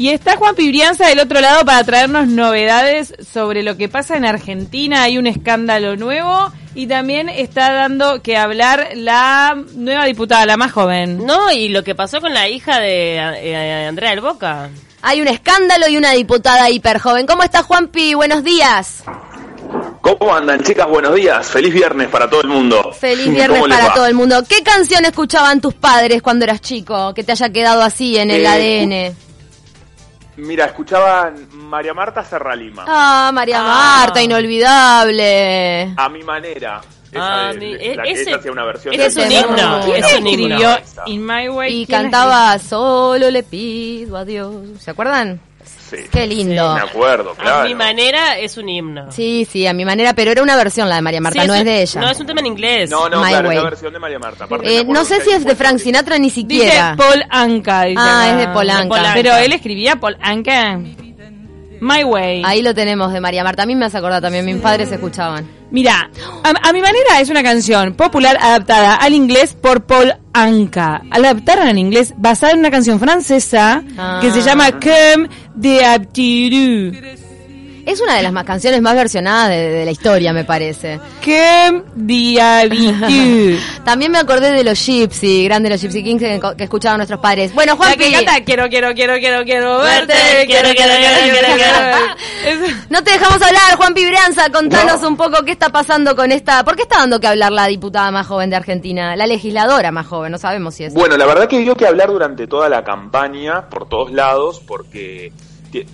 Y está Juan Pibrianza del otro lado para traernos novedades sobre lo que pasa en Argentina. Hay un escándalo nuevo y también está dando que hablar la nueva diputada, la más joven. No, y lo que pasó con la hija de eh, Andrea del Boca. Hay un escándalo y una diputada hiper joven. ¿Cómo está Juanpi? Buenos días. ¿Cómo andan, chicas? Buenos días. Feliz viernes para todo el mundo. Feliz viernes para todo el mundo. ¿Qué canción escuchaban tus padres cuando eras chico? Que te haya quedado así en el Eh, ADN. Mira, escuchaban María Marta Serralima. Ah, María Ah. Marta, inolvidable. A mi manera. Esa Ah, de- mi- la- ese- ella hacía una versión ese de es un himno, canción. ¿Quién es un himno. escribió In My Way? Y ¿Quién cantaba Solo le pido a Dios. ¿Se acuerdan? Sí. Qué lindo. Me acuerdo, claro. A mi manera es un himno. Sí, sí, a mi manera, pero era una versión la de María Marta, Sí, no un- es de ella. No, es un tema en inglés. No, no, My claro, es la versión de María Marta. Eh, no sé si es de Frank Sinatra ni Dice siquiera. Paul Anka. dice Ah, acá. es de Paul Anka. Pero él escribía Paul Anka. My Way. Ahí lo tenemos de María Marta. A mí me hace acordar también, mis padres escuchaban. Mira, a, a mi manera es una canción popular adaptada al inglés por Paul Anka. Adaptaron al inglés basada en una canción francesa que se Ah. llama Comme de Aptiru. Es una de las más canciones más versionadas de, de la historia, me parece. De Aptiru. También me acordé de los Gypsy, grande los Gypsy Kings que, que escuchaban nuestros padres. Bueno, Juan La que canta quiero, quiero, quiero, quiero, quiero verte, quiero, quiero, quiero, quiero, quiero. No te dejamos hablar, Juan Pibrianza. Contanos un poco qué está pasando con esta. ¿Por qué está dando que hablar la diputada más joven de Argentina? La legisladora más joven, no sabemos si es. Bueno, la verdad que dio que hablar durante toda la campaña, por todos lados, porque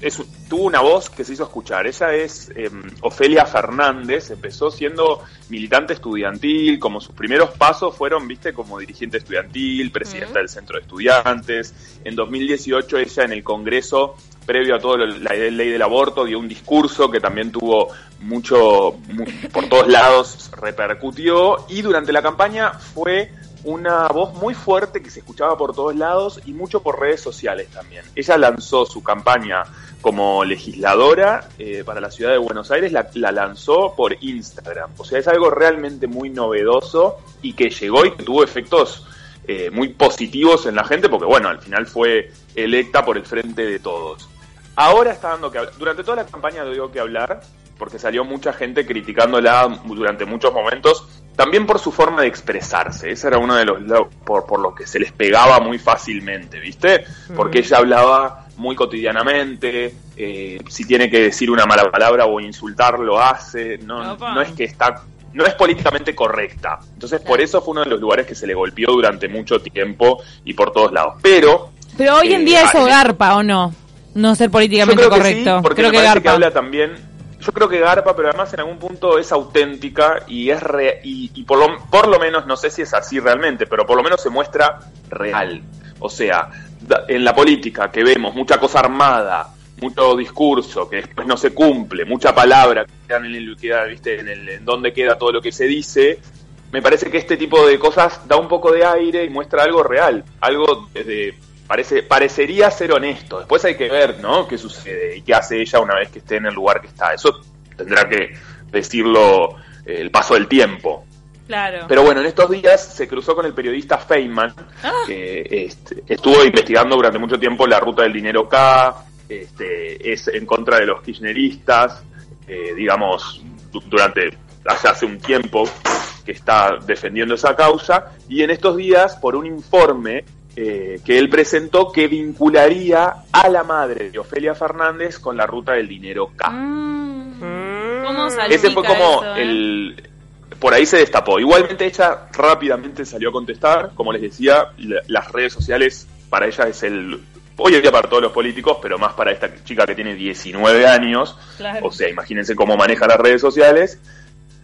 es tuvo una voz que se hizo escuchar. Ella es eh, Ofelia Fernández, empezó siendo militante estudiantil, como sus primeros pasos fueron, viste, como dirigente estudiantil, presidenta del centro de estudiantes. En 2018 ella en el Congreso, previo a toda la ley del aborto, dio un discurso que también tuvo mucho, mu- por todos lados repercutió y durante la campaña fue una voz muy fuerte que se escuchaba por todos lados y mucho por redes sociales también. Ella lanzó su campaña como legisladora eh, para la ciudad de Buenos Aires, la, la lanzó por Instagram. O sea, es algo realmente muy novedoso y que llegó y que tuvo efectos eh, muy positivos en la gente porque, bueno, al final fue electa por el frente de todos. Ahora está dando que hablar. Durante toda la campaña dio que hablar, porque salió mucha gente criticándola durante muchos momentos, también por su forma de expresarse. Ese era uno de los lo- por, por lo que se les pegaba muy fácilmente, ¿viste? Porque ella hablaba muy cotidianamente, eh, si tiene que decir una mala palabra o insultar, lo hace. No, no es que está. No es políticamente correcta. Entonces, por eso fue uno de los lugares que se le golpeó durante mucho tiempo y por todos lados. Pero Pero hoy en Eh, día eso ah, garpa, ¿o no? No ser yo políticamente creo que correcto. sí, porque creo me que parece que habla también. Yo creo que garpa, pero además en algún punto es auténtica y es re- y, por, lo, por lo menos no sé si es así realmente, pero por lo menos se muestra real. O sea, en la política que vemos mucha cosa armada, mucho discurso que después no se cumple, mucha palabra que queda en el, queda, ¿viste? En, el, en dónde queda todo lo que se dice. Me parece que este tipo de cosas da un poco de aire y muestra algo real, algo desde parece parecería ser honesto. Después hay que ver, ¿no? Qué sucede y qué hace ella una vez que esté en el lugar que está. Eso tendrá que decirlo eh, el paso del tiempo. Claro. Pero bueno, en estos días se cruzó con el periodista Feynman, Ah. que este, estuvo investigando durante mucho tiempo la ruta del dinero K, este, es en contra de los kirchneristas, eh, digamos, du- durante hace, hace un tiempo que está defendiendo esa causa, y en estos días, por un informe eh, que él presentó que vincularía a la madre de Ofelia Fernández con la ruta del dinero K. Mm. ¿Cómo salpica Ese fue como eso, eh? el... Por ahí se destapó. Igualmente ella rápidamente salió a contestar. Como les decía, la- las redes sociales para ella es el... Hoy en día para todos los políticos, pero más para esta chica que tiene 19 años. Claro. O sea, imagínense cómo maneja las redes sociales.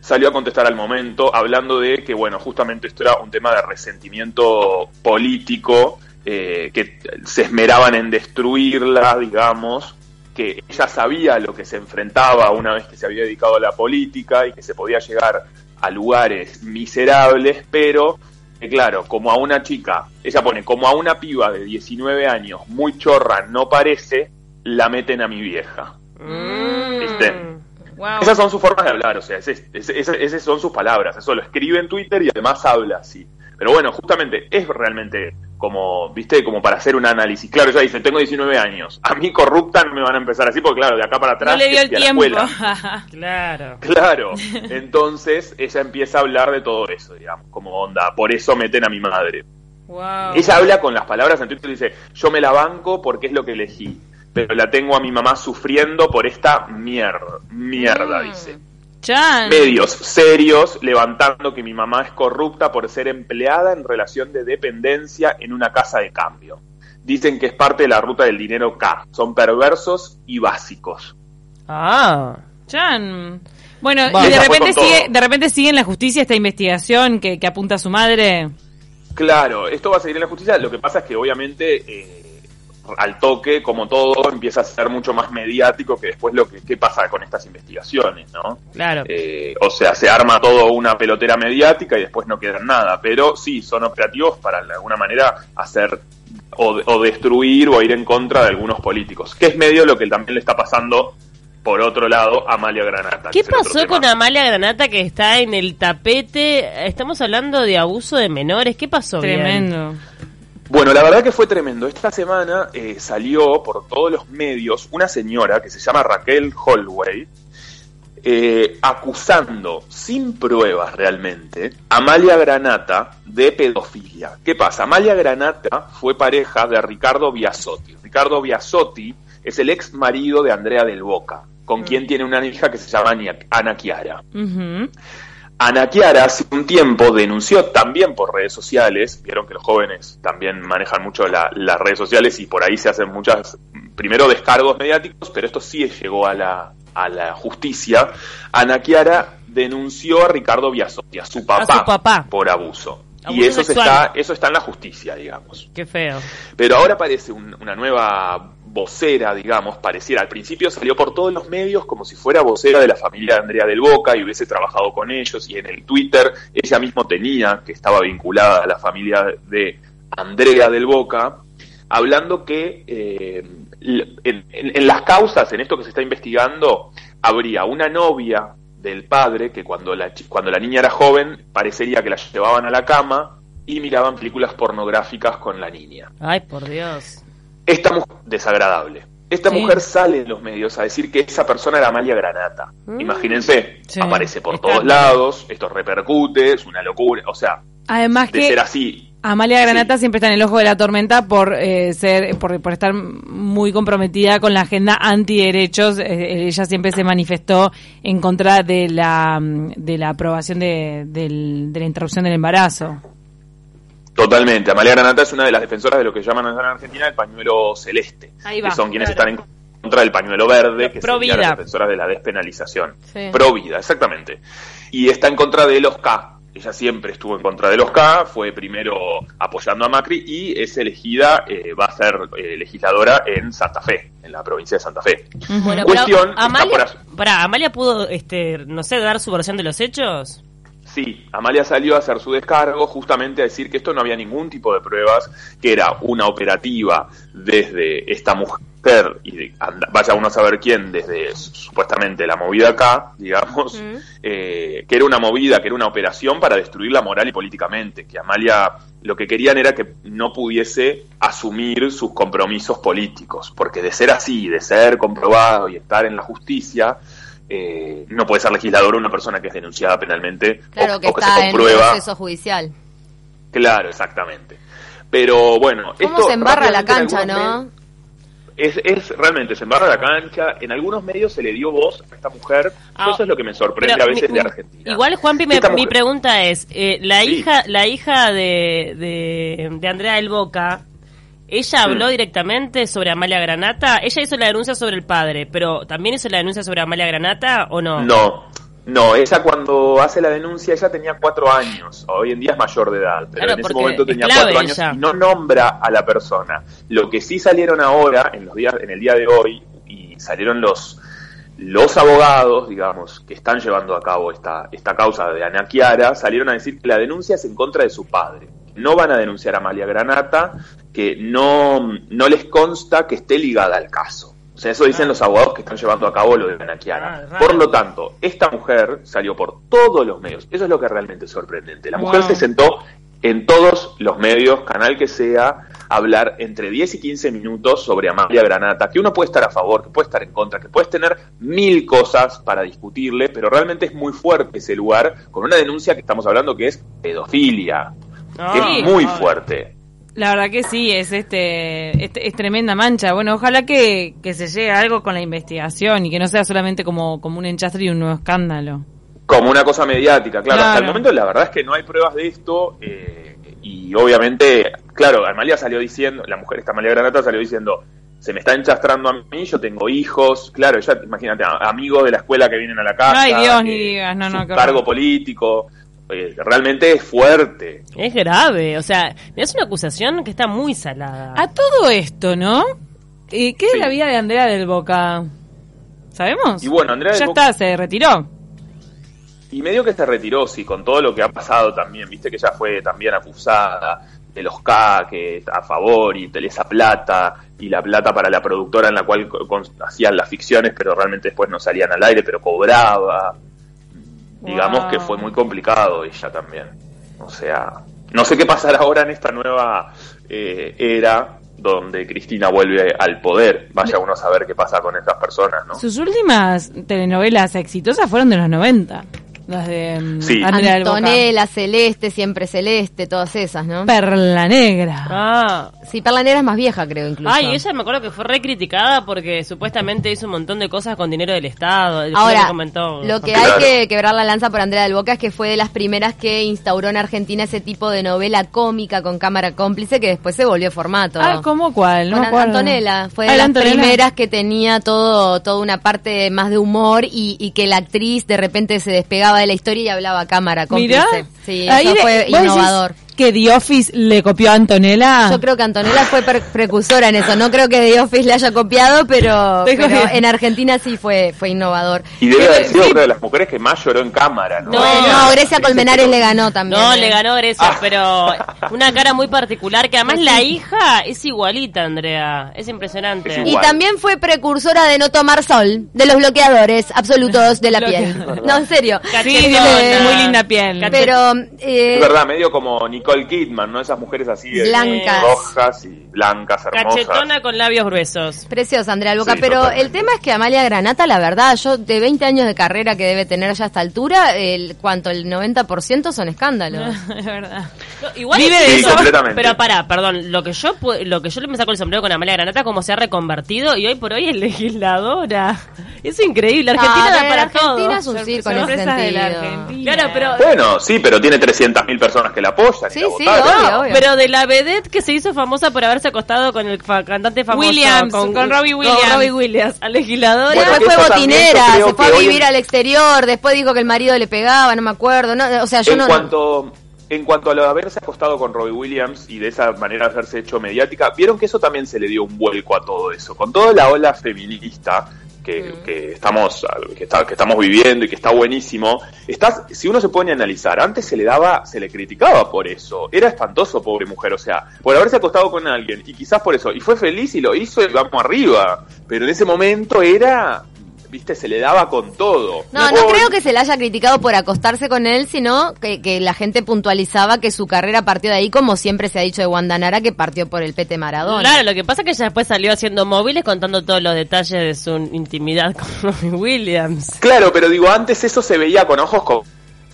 Salió a contestar al momento hablando de que, bueno, justamente esto era un tema de resentimiento político, eh, que se esmeraban en destruirla, digamos, que ella sabía lo que se enfrentaba una vez que se había dedicado a la política y que se podía llegar a lugares miserables, pero que claro, como a una chica, ella pone, como a una piba de 19 años, muy chorra, no parece, la meten a mi vieja. Mm. ¿Viste? Wow. Esas son sus formas de hablar, o sea, esas son sus palabras, eso lo escribe en Twitter y además habla así. Pero bueno, justamente es realmente como, viste, como para hacer un análisis. Claro, ella dice, tengo 19 años. A mí corrupta no me van a empezar así, porque claro, de acá para atrás... No le dio el tiempo. escuela. Claro. Claro, entonces ella empieza a hablar de todo eso, digamos, como onda, por eso meten a mi madre. wow. Ella habla con las palabras en Twitter y dice, yo me la banco porque es lo que elegí, pero la tengo a mi mamá sufriendo por esta mierda, mierda, Mm. dice. Chan. Medios serios levantando que mi mamá es corrupta por ser empleada en relación de dependencia en una casa de cambio. Dicen que es parte de la ruta del dinero K, son perversos y básicos. Ah. Chan. Bueno, Va. y de repente sigue, de repente sigue en la justicia esta investigación que, que apunta a su madre. Claro, esto va a seguir en la justicia. Lo que pasa es que obviamente eh, al toque, como todo, empieza a ser mucho más mediático que después lo que qué pasa con estas investigaciones, ¿no? Claro. Eh, o sea, se arma todo una pelotera mediática y después no queda nada. Pero sí, son operativos para de alguna manera hacer o, o destruir o ir en contra de algunos políticos, que es medio lo que también le está pasando por otro lado a Amalia Granata. ¿Qué pasó con. Amalia Granata que está en el tapete? Estamos hablando de abuso de menores. ¿Qué pasó? bien? Bueno, la verdad que fue tremendo. Esta semana eh, salió por todos los medios una señora que se llama Raquel Holloway, eh, acusando, sin pruebas realmente, a Amalia Granata de pedofilia. ¿Qué pasa? Amalia Granata fue pareja de Ricardo Biasotti. Ricardo Biasotti es el ex marido de Andrea del Boca, con quien tiene una hija que se llama Ana Chiara. Ana Chiara hace un tiempo denunció también por redes sociales, vieron que los jóvenes también manejan mucho la- las redes sociales y por ahí se hacen muchas, primero descargos mediáticos, pero esto sí llegó a la, a la justicia. Ana Chiara denunció a Ricardo Biasotti, a su papá, su papá. por abuso. y eso, se está, eso está en la justicia, digamos. Qué feo. Pero ahora aparece un- una nueva vocera, digamos, pareciera. Al principio salió por todos los medios como si fuera vocera de la familia de Andrea del Boca y hubiese trabajado con ellos. Y en el Twitter ella mismo tenía que estaba vinculada a la familia de Andrea del Boca, hablando que eh, en, en- las causas, en esto que se está investigando, habría una novia del padre que cuando la, cuando la niña era joven parecería que la llevaban a la cama y miraban películas pornográficas con la niña. Ay, por Dios. Esta mujer, desagradable. Esta Sí. mujer sale en los medios a decir que esa persona era Amalia Granata. Mm. Imagínense, Sí. aparece por todos lados, esto repercute, es una locura. O sea, Además de que ser así, Amalia Granata Sí. siempre está en el ojo de la tormenta por eh, ser por, por estar muy comprometida con la agenda antiderechos. Eh, ella siempre se manifestó en contra de la de la aprobación de, del- de la interrupción del embarazo. Totalmente. Amalia Granata es una de las defensoras de lo que llaman en Argentina el pañuelo celeste. Ahí va, que son quienes claro. están en contra del pañuelo verde, que vida. las defensoras de la despenalización. Sí. Pro vida, exactamente. Y está en contra de los K. Ella siempre estuvo en contra de los K, fue primero apoyando a Macri y es elegida, eh, va a ser eh, legisladora en Santa Fe, en la provincia de Santa Fe. Bueno, Cuestión pero Amalia, pará, Amalia pudo, este, no sé, dar su versión de los hechos. Sí, Amalia salió a hacer su descargo justamente a decir que esto no había ningún tipo de pruebas, que era una operativa desde esta mujer y de- anda- vaya uno a saber quién, desde su- supuestamente la movida acá, digamos, eh, que era una movida, que era una operación para destruirla moral y políticamente, que Amalia lo que querían era que no pudiese asumir sus compromisos políticos, porque de ser así, de ser comprobado y estar en la justicia, eh, no puede ser legislador una persona que es denunciada penalmente Claro o, que o que se está en un comprueba. proceso judicial. Claro, exactamente. Pero bueno, ¿Cómo esto se embarra la en cancha, no? Es, es realmente, se embarra la cancha. En algunos medios se le dio voz a esta mujer. Ah, Eso es lo que me sorprende a veces mi- de Argentina. Igual, Juanpi, me- mi pregunta es, eh, la Sí. hija la hija de, de, de Andrea del Boca, ¿ella habló directamente sobre Amalia Granata? Ella hizo la denuncia sobre el padre, pero ¿también hizo la denuncia sobre Amalia Granata o no? No, no, ella cuando hace la denuncia, ella tenía cuatro años. Hoy en día es mayor de edad, pero Claro, en ese momento es tenía cuatro años ella. y no nombra a la persona. Lo que sí salieron ahora, en los días, en el día de hoy, y salieron los los abogados, digamos, que están llevando a cabo esta, esta causa de Ana Chiara, salieron a decir que la denuncia es en contra de su padre. No van a denunciar a Amalia Granata, que no, no les consta que esté ligada al caso. O sea, eso dicen los abogados que están llevando a cabo lo de Ana Ah. Por lo tanto, esta mujer salió por todos los medios. Eso es lo que es realmente sorprendente. La mujer se sentó en todos los medios, canal que sea, hablar entre 10 y 15 minutos sobre Amalia Granata, que uno puede estar a favor, que puede estar en contra, que puedes tener mil cosas para discutirle, pero realmente es muy fuerte ese lugar con una denuncia que estamos hablando que es pedofilia. Es muy fuerte. La verdad que sí, es este, es, es tremenda mancha. Bueno, ojalá que, que se llegue a algo con la investigación y que no sea solamente como, como un enchastre y un nuevo escándalo. Como una cosa mediática, claro. Hasta el momento la verdad es que no hay pruebas de esto eh, y obviamente, claro, Amalia salió diciendo, la mujer esta Amalia Granata salió diciendo, se me está enchastrando a mí, yo tengo hijos, claro, ella, imagínate, amigos de la escuela que vienen a la casa. Ay, Dios, ni digas, no, no, cargo político, realmente es fuerte. Es grave, o sea, es una acusación que está muy salada. A todo esto, ¿no? Eh, ¿Qué es Sí. la vida de Andrea del Boca? ¿Sabemos? Y bueno, Andrea del Ya Boca- está, se retiró. Y medio que se retiró, sí, con todo lo que ha pasado también, viste que ella fue también acusada de los K, que a favor, y de esa plata, y la plata para la productora en la cual co- con- hacían las ficciones, pero realmente después no salían al aire, pero cobraba. Digamos Wow. que fue muy complicado ella también. O sea, no sé qué pasará ahora en esta nueva eh, era donde Cristina vuelve al poder. Vaya uno a saber qué pasa con esas personas, ¿no? Sus últimas telenovelas exitosas fueron de los 90. Las de mm, Sí. Antonella, Celeste, Siempre Celeste, todas esas, ¿no? Perla Negra. Ah. Sí, Perla Negra es más vieja, creo, incluso. Ay, ella me acuerdo que fue re criticada porque supuestamente hizo un montón de cosas con dinero del Estado. Lo Ahora, que comentó. lo que Claro. hay que quebrar la lanza por Andrea del Boca es que fue de las primeras que instauró en Argentina ese tipo de novela cómica con cámara cómplice que después se volvió formato. Ah, ¿cómo cuál? No Con me. Antonella, fue Ah, de la las Antonella. primeras que tenía todo, toda una parte más de humor y, y que la actriz de repente se despegaba de la historia y hablaba a cámara cómplice. Mirá. Sí, eso fue ¿vos decís innovador. Que The Office le copió a Antonella. Yo creo que Antonella fue precursora en eso. No creo que The Office le haya copiado, pero, en Argentina sí fue, fue innovador. Y debe haber sido Sí. una de las mujeres que más lloró en cámara, ¿no? No. No, Grecia Colmenares le ganó también. No, ¿eh? le ganó Grecia, Ah. pero una cara muy particular, que además la hija es igualita, Andrea. Es impresionante. Es Y también fue precursora de no tomar sol, de los bloqueadores absolutos de la piel. No, en serio. Sí, tiene muy linda piel. Pero eh, Es verdad, medio como Nicole Kidman, ¿no? Esas mujeres así de Blancas. rojas y blancas, hermosas. Cachetona con labios gruesos. Preciosa, Andrea Alboca. Sí, pero totalmente. el tema es que Amalia Granata, la verdad, yo de 20 años de carrera que debe tener ya a esta altura, el cuanto el 90% son escándalos. es verdad. No, igual Vive Sí, eso. completamente. Pero pará, perdón, lo que yo lo que yo le me saco el sombrero con Amalia Granata como se ha reconvertido y hoy por hoy es legisladora. Es increíble, Argentina Ah, da para Argentina todo. es un circo en ese Sorpresas de la sentido. Argentina. Claro, pero Bueno, sí, pero tiene 300.000 personas que la apoyan. Sí, sí, obvio, obvio. Pero de la vedette que se hizo famosa por haberse acostado con el fa- cantante famoso Williams, con Robbie Williams. Con Robbie Williams, a legisladora. Bueno, Después fue botinera, se fue a vivir en- al exterior, después dijo que el marido le pegaba, no me acuerdo. No, o sea, yo en no. cuanto en cuanto a lo de haberse acostado con Robbie Williams y de esa manera haberse hecho mediática, vieron que eso también se le dio un vuelco a todo eso. Con toda la ola feminista que, que estamos que, está- que estamos viviendo y que está buenísimo, estás, si uno se pone a analizar, antes se le daba, se le criticaba por eso. Era espantoso, pobre mujer, o sea, por haberse acostado con alguien, y quizás por eso, y fue feliz y lo hizo y vamos arriba. Pero en ese momento era, viste, se le daba con todo. No, no creo que se le haya criticado por acostarse con él, sino que, que la gente puntualizaba que su carrera partió de ahí, como siempre se ha dicho de Wanda Nara, que partió por el Pete Maradona. Claro, lo que pasa es que ella después salió haciendo móviles contando todos los detalles de su intimidad con Robbie Williams. Claro, pero digo, antes eso se veía con ojos co-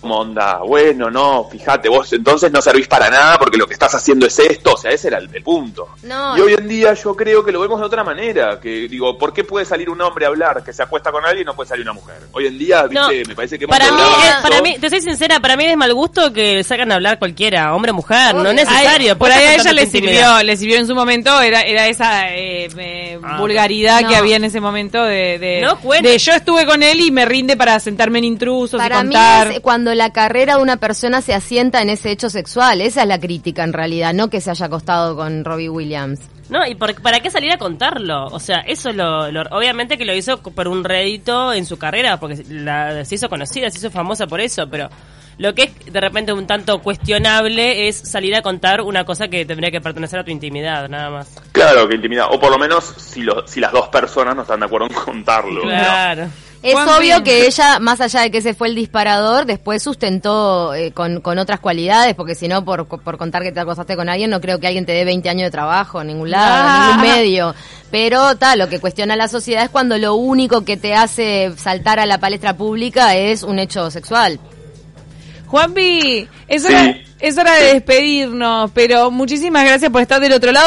como onda, bueno, no, fíjate, vos entonces no servís para nada porque lo que estás haciendo es esto, o sea, ese era el, el punto. No. Y hoy en día yo creo que lo vemos de otra manera, que digo, ¿por qué puede salir un hombre a hablar que se acuesta con alguien y no puede salir una mujer? Hoy en día, No, viste, me parece que para mí, es- para mí, te soy sincera, para mí es mal gusto que sacan a hablar cualquiera, hombre o mujer, no es necesario. Ay, por ahí a ella le sirvió, le sirvió en su momento, era, era esa eh, eh, Ah, vulgaridad no. que había en ese momento de, de, No cuenta. de yo estuve con él y me rinde para sentarme en intrusos Para y mí contar. es cuando la carrera de una persona se asienta en ese hecho sexual. Esa es la crítica en realidad, no que se haya acostado con Robbie Williams. No, y por- para qué salir a contarlo. O sea, eso es lo, lo- Obviamente que lo hizo por un rédito en su carrera, porque la, se hizo conocida, se hizo famosa por eso, pero lo que es de repente un tanto cuestionable es salir a contar una cosa que tendría que pertenecer a tu intimidad, nada más. Claro, que intimidad, o por lo menos si, lo- si las dos personas no están de acuerdo en contarlo. ¿no? Es obvio que ella, más allá de que ese fue el disparador, después sustentó eh, con, con otras cualidades, porque si no, por, por contar que te acostaste con alguien, no creo que alguien te dé 20 años de trabajo en ningún lado, en ningún medio. Pero tal, lo que cuestiona la sociedad es cuando lo único que te hace saltar a la palestra pública es un hecho sexual. Juanpi, es Sí. hora, es hora de despedirnos, pero muchísimas gracias por estar del otro lado.